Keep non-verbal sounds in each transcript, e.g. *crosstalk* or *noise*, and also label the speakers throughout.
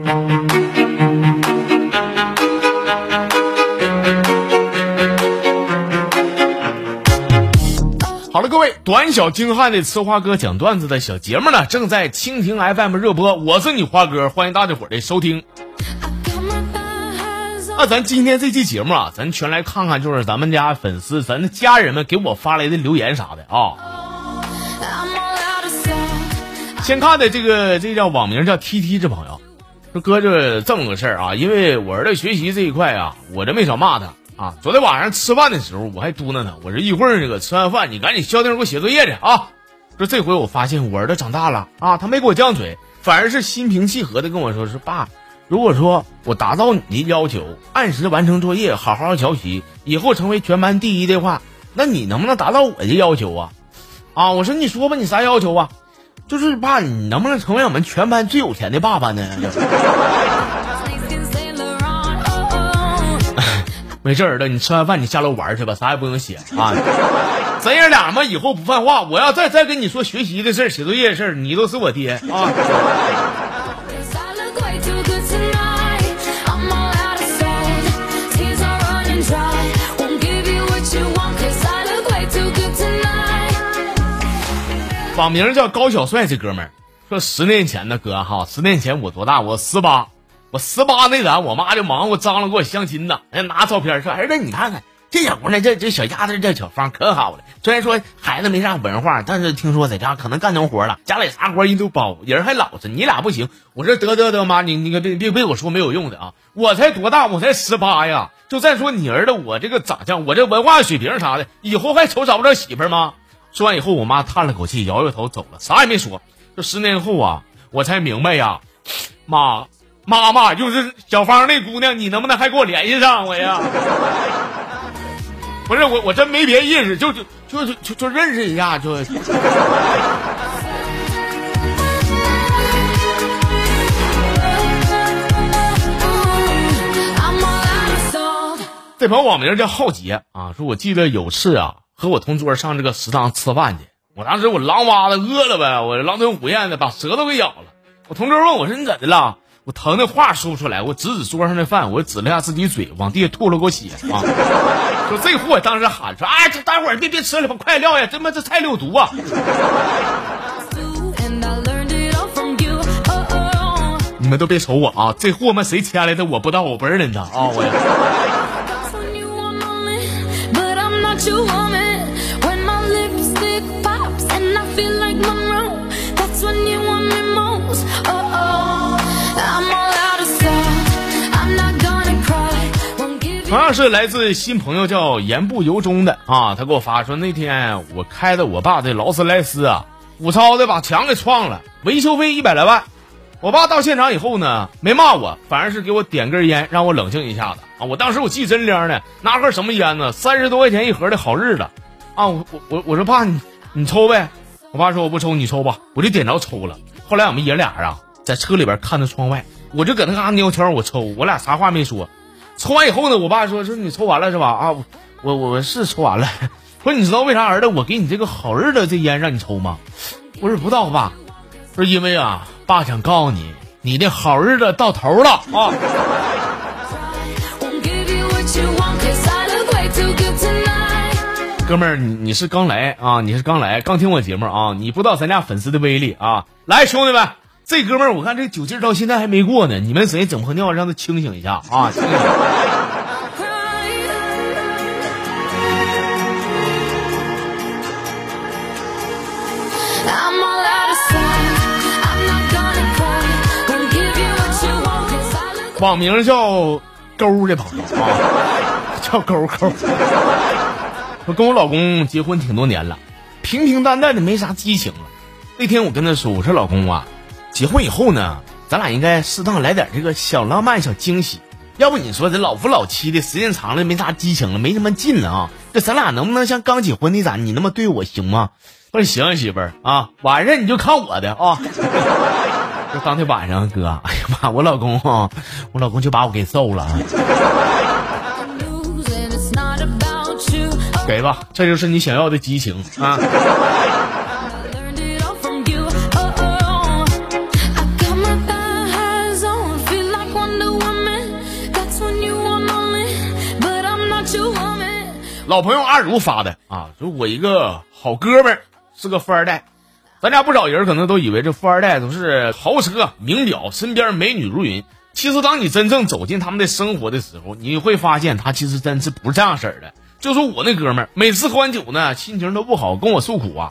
Speaker 1: 好了，各位短小精悍的吃花哥讲段子的小节目呢，正在蜻蜓 FM 热播。我是你花哥，欢迎大家伙的收听。那咱今天这期节目啊，咱全来看看，就是咱们家粉丝、咱的家人们给我发来的留言啥的啊。先看的这个，这叫网名叫 T T 这朋友，说哥就这么个事儿啊，因为我儿子学习这一块啊，我这没少骂他。啊，昨天晚上吃饭的时候，我还嘟囔他，我说一会儿这个吃完饭，你赶紧消停给我写作业去啊。说这回我发现我儿子长大了啊，他没给我犟嘴，反而是心平气和的跟我说，说爸，如果说我达到你的要求，按时完成作业，好好学习，以后成为全班第一的话，那你能不能达到我的要求啊？啊，我说你说吧，你啥要求啊？就是爸，你能不能成为我们全班最有钱的爸爸呢？*laughs* 没事儿的，你吃完饭你下楼玩去吧，啥也不用写啊。咱爷俩嘛，以后不犯话。我要再再跟你说学习的事儿、写作业的事儿，你都是我爹啊。网名叫高小帅，这哥们儿说十年前的哥哈，十年前我多大？我十八。我十八那咱，我妈就忙活张罗给我相亲呢。哎，拿照片说：“儿子，你看看这小姑娘，这这小丫头，这小芳可好了。虽然说孩子没啥文化，但是听说在家可能干农活了，家里啥活人都包，人还老实。你俩不行。”我说：“得得得，妈，你你可别别别我说没有用的啊！我才多大？我才十八呀！就再说你儿子，我这个长相，我这文化水平啥的，以后还愁找不着媳妇吗？”说完以后，我妈叹了口气，摇摇头走了，啥也没说。这十年后啊，我才明白呀，妈。妈妈，就是小芳那姑娘，你能不能还给我联系上我呀？*laughs* 不是我，我真没别意思，就就就就就认识一下就。这朋友网名叫浩杰啊，说我记得有次啊，和我同桌上这个食堂吃饭去，我当时我狼哇的饿了呗，我狼吞虎咽的把舌头给咬了。我同桌问我说你怎的了？我疼的话说不出来，我指指桌上的饭，我指了下自己嘴，往地下吐了口血啊！*laughs* 说这货当时喊说：“哎，这待会儿别别吃了吧，快撂下！他妈这菜里有毒啊！” *laughs* 你们都别瞅我啊，这货们谁牵来的？我不知道我不认得啊！我。同样是来自新朋友叫言不由衷的啊，他给我发说那天我开的我爸的劳斯莱斯啊，武超的把墙给撞了，维修费一百来万。我爸到现场以后呢，没骂我，反而是给我点根烟，让我冷静一下子啊。我当时我记真灵呢，拿盒什么烟呢？三十多块钱一盒的好日子啊！我我我我说爸你你抽呗，我爸说我不抽你抽吧，我就点着抽了。后来我们爷俩啊在车里边看着窗外，我就搁那嘎尿圈我抽，我俩啥话没说。抽完以后呢，我爸说说你抽完了是吧？啊，我我我是抽完了。*laughs* 说你知道为啥儿子我给你这个好日子这烟让你抽吗？我说不知道爸。说因为啊，爸想告诉你，你的好日子到头了啊。*laughs* 哥们儿，你你是刚来啊？你是刚来，刚听我节目啊？你不知道咱家粉丝的威力啊！来，兄弟们。这哥们儿，我看这酒劲到现在还没过呢。你们谁整泡尿，让他清醒一下啊！网名叫勾的朋友啊，叫勾勾。我跟我老公结婚挺多年了，平平淡淡的，没啥激情了。那天我跟他说：“我说老公啊。”结婚以后呢，咱俩应该适当来点这个小浪漫、小惊喜。要不你说这老夫老妻的时间长了，没啥激情了，没什么劲了啊？这咱俩能不能像刚结婚那咋？你那么对我行吗？我说行，媳妇儿啊，晚上你就看我的啊。就当天晚上，哥，哎呀妈，我老公啊，我老公就把我给揍了。给吧，这就是你想要的激情啊。老朋友阿如发的啊，就我一个好哥们儿是个富二代，咱家不少人可能都以为这富二代都是豪车、名表，身边美女如云。其实当你真正走进他们的生活的时候，你会发现他其实真是不是这样式儿的。就说我那哥们儿，每次喝完酒呢，心情都不好，跟我诉苦啊。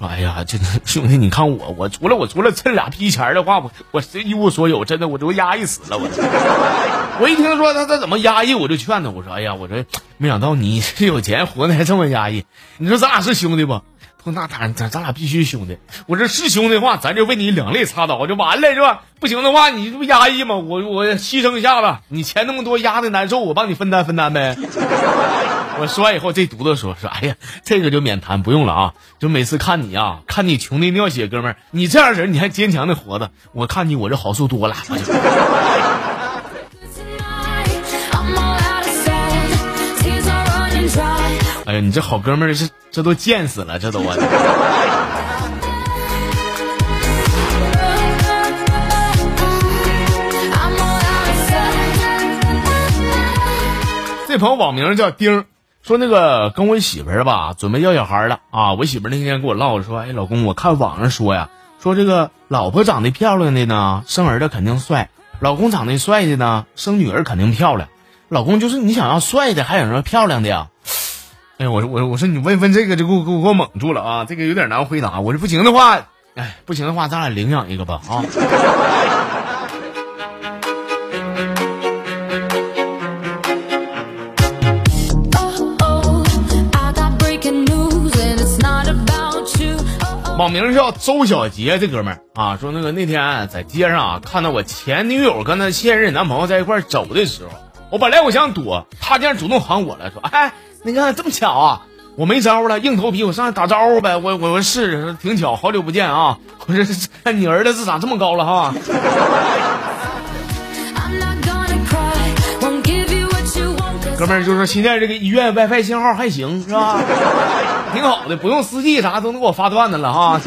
Speaker 1: 哎呀，这兄弟，你看我，我除了我除了趁俩屁钱的话，我我谁一无所有，真的我都压抑死了。我我一听说他他怎么压抑，我就劝他，我说，哎呀，我说没想到你是有钱，活的还这么压抑。你说咱俩是兄弟不？他说那当然，咱咱俩必须兄弟。我这是兄弟的话，咱就为你两肋插刀就完了，是吧？不行的话，你这不压抑吗？我我牺牲一下子，你钱那么多，压的难受，我帮你分担分担呗。我说完以后，这犊子说说，哎呀，这个就免谈，不用了啊。就每次看你啊，看你穷的尿血，哥们儿，你这样人你还坚强的活着，我看你我这好受多了。哎呀，你这好哥们儿是这都贱死了，这都我。这朋友网名叫丁。说那个跟我媳妇儿吧，准备要小孩了啊！我媳妇儿那天跟我唠说，哎，老公，我看网上说呀，说这个老婆长得漂亮的呢，生儿子肯定帅；老公长得帅的呢，生女儿肯定漂亮。老公就是你想要帅的，还想要漂亮的呀？哎，我说我说我说你问问这个就给我给我给我蒙住了啊！这个有点难回答。我说不行的话，哎，不行的话，咱俩领养一个吧啊！网名叫周小杰，这哥们儿啊，说那个那天在街上啊，看到我前女友跟她现任男朋友在一块走的时候，我本来我想躲，他竟然主动喊我了，说：“哎，你看这么巧啊！”我没招了，硬头皮，我上去打招呼呗。我我我是挺巧，好久不见啊！我说你儿子是长这么高了哈。*laughs* 哥们儿就说现在这个医院 WiFi 信号还行是吧？挺好的，不用四 G 啥都能给我发段子了哈。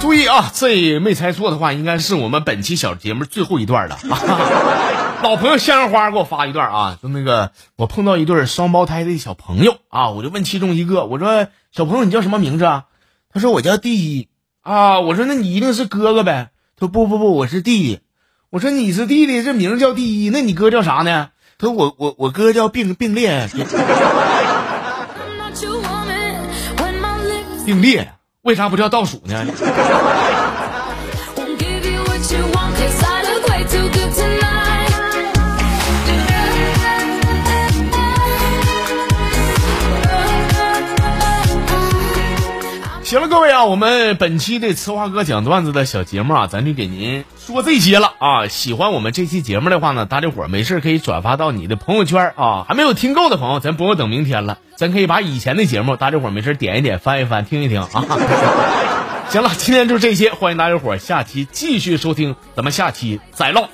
Speaker 1: 注意啊，这没猜错的话，应该是我们本期小节目最后一段了。*laughs* 老朋友向日花给我发一段啊，就那个我碰到一对双胞胎的小朋友啊，我就问其中一个，我说小朋友你叫什么名字啊？他说我叫第一啊，我说那你一定是哥哥呗？他说不不不，我是弟弟。我说你是弟弟，这名叫第一，那你哥叫啥呢？他说我我我哥叫并并列。*laughs* 并列为啥不叫倒数呢？行了，各位啊，我们本期的吃花哥讲段子的小节目啊，咱就给您说这些了啊。喜欢我们这期节目的话呢，大家伙没事可以转发到你的朋友圈啊。还没有听够的朋友，咱不用等明天了，咱可以把以前的节目，大家伙没事点一点，翻一翻，听一听啊。*laughs* 行了，今天就这些，欢迎大家伙下期继续收听，咱们下期再唠。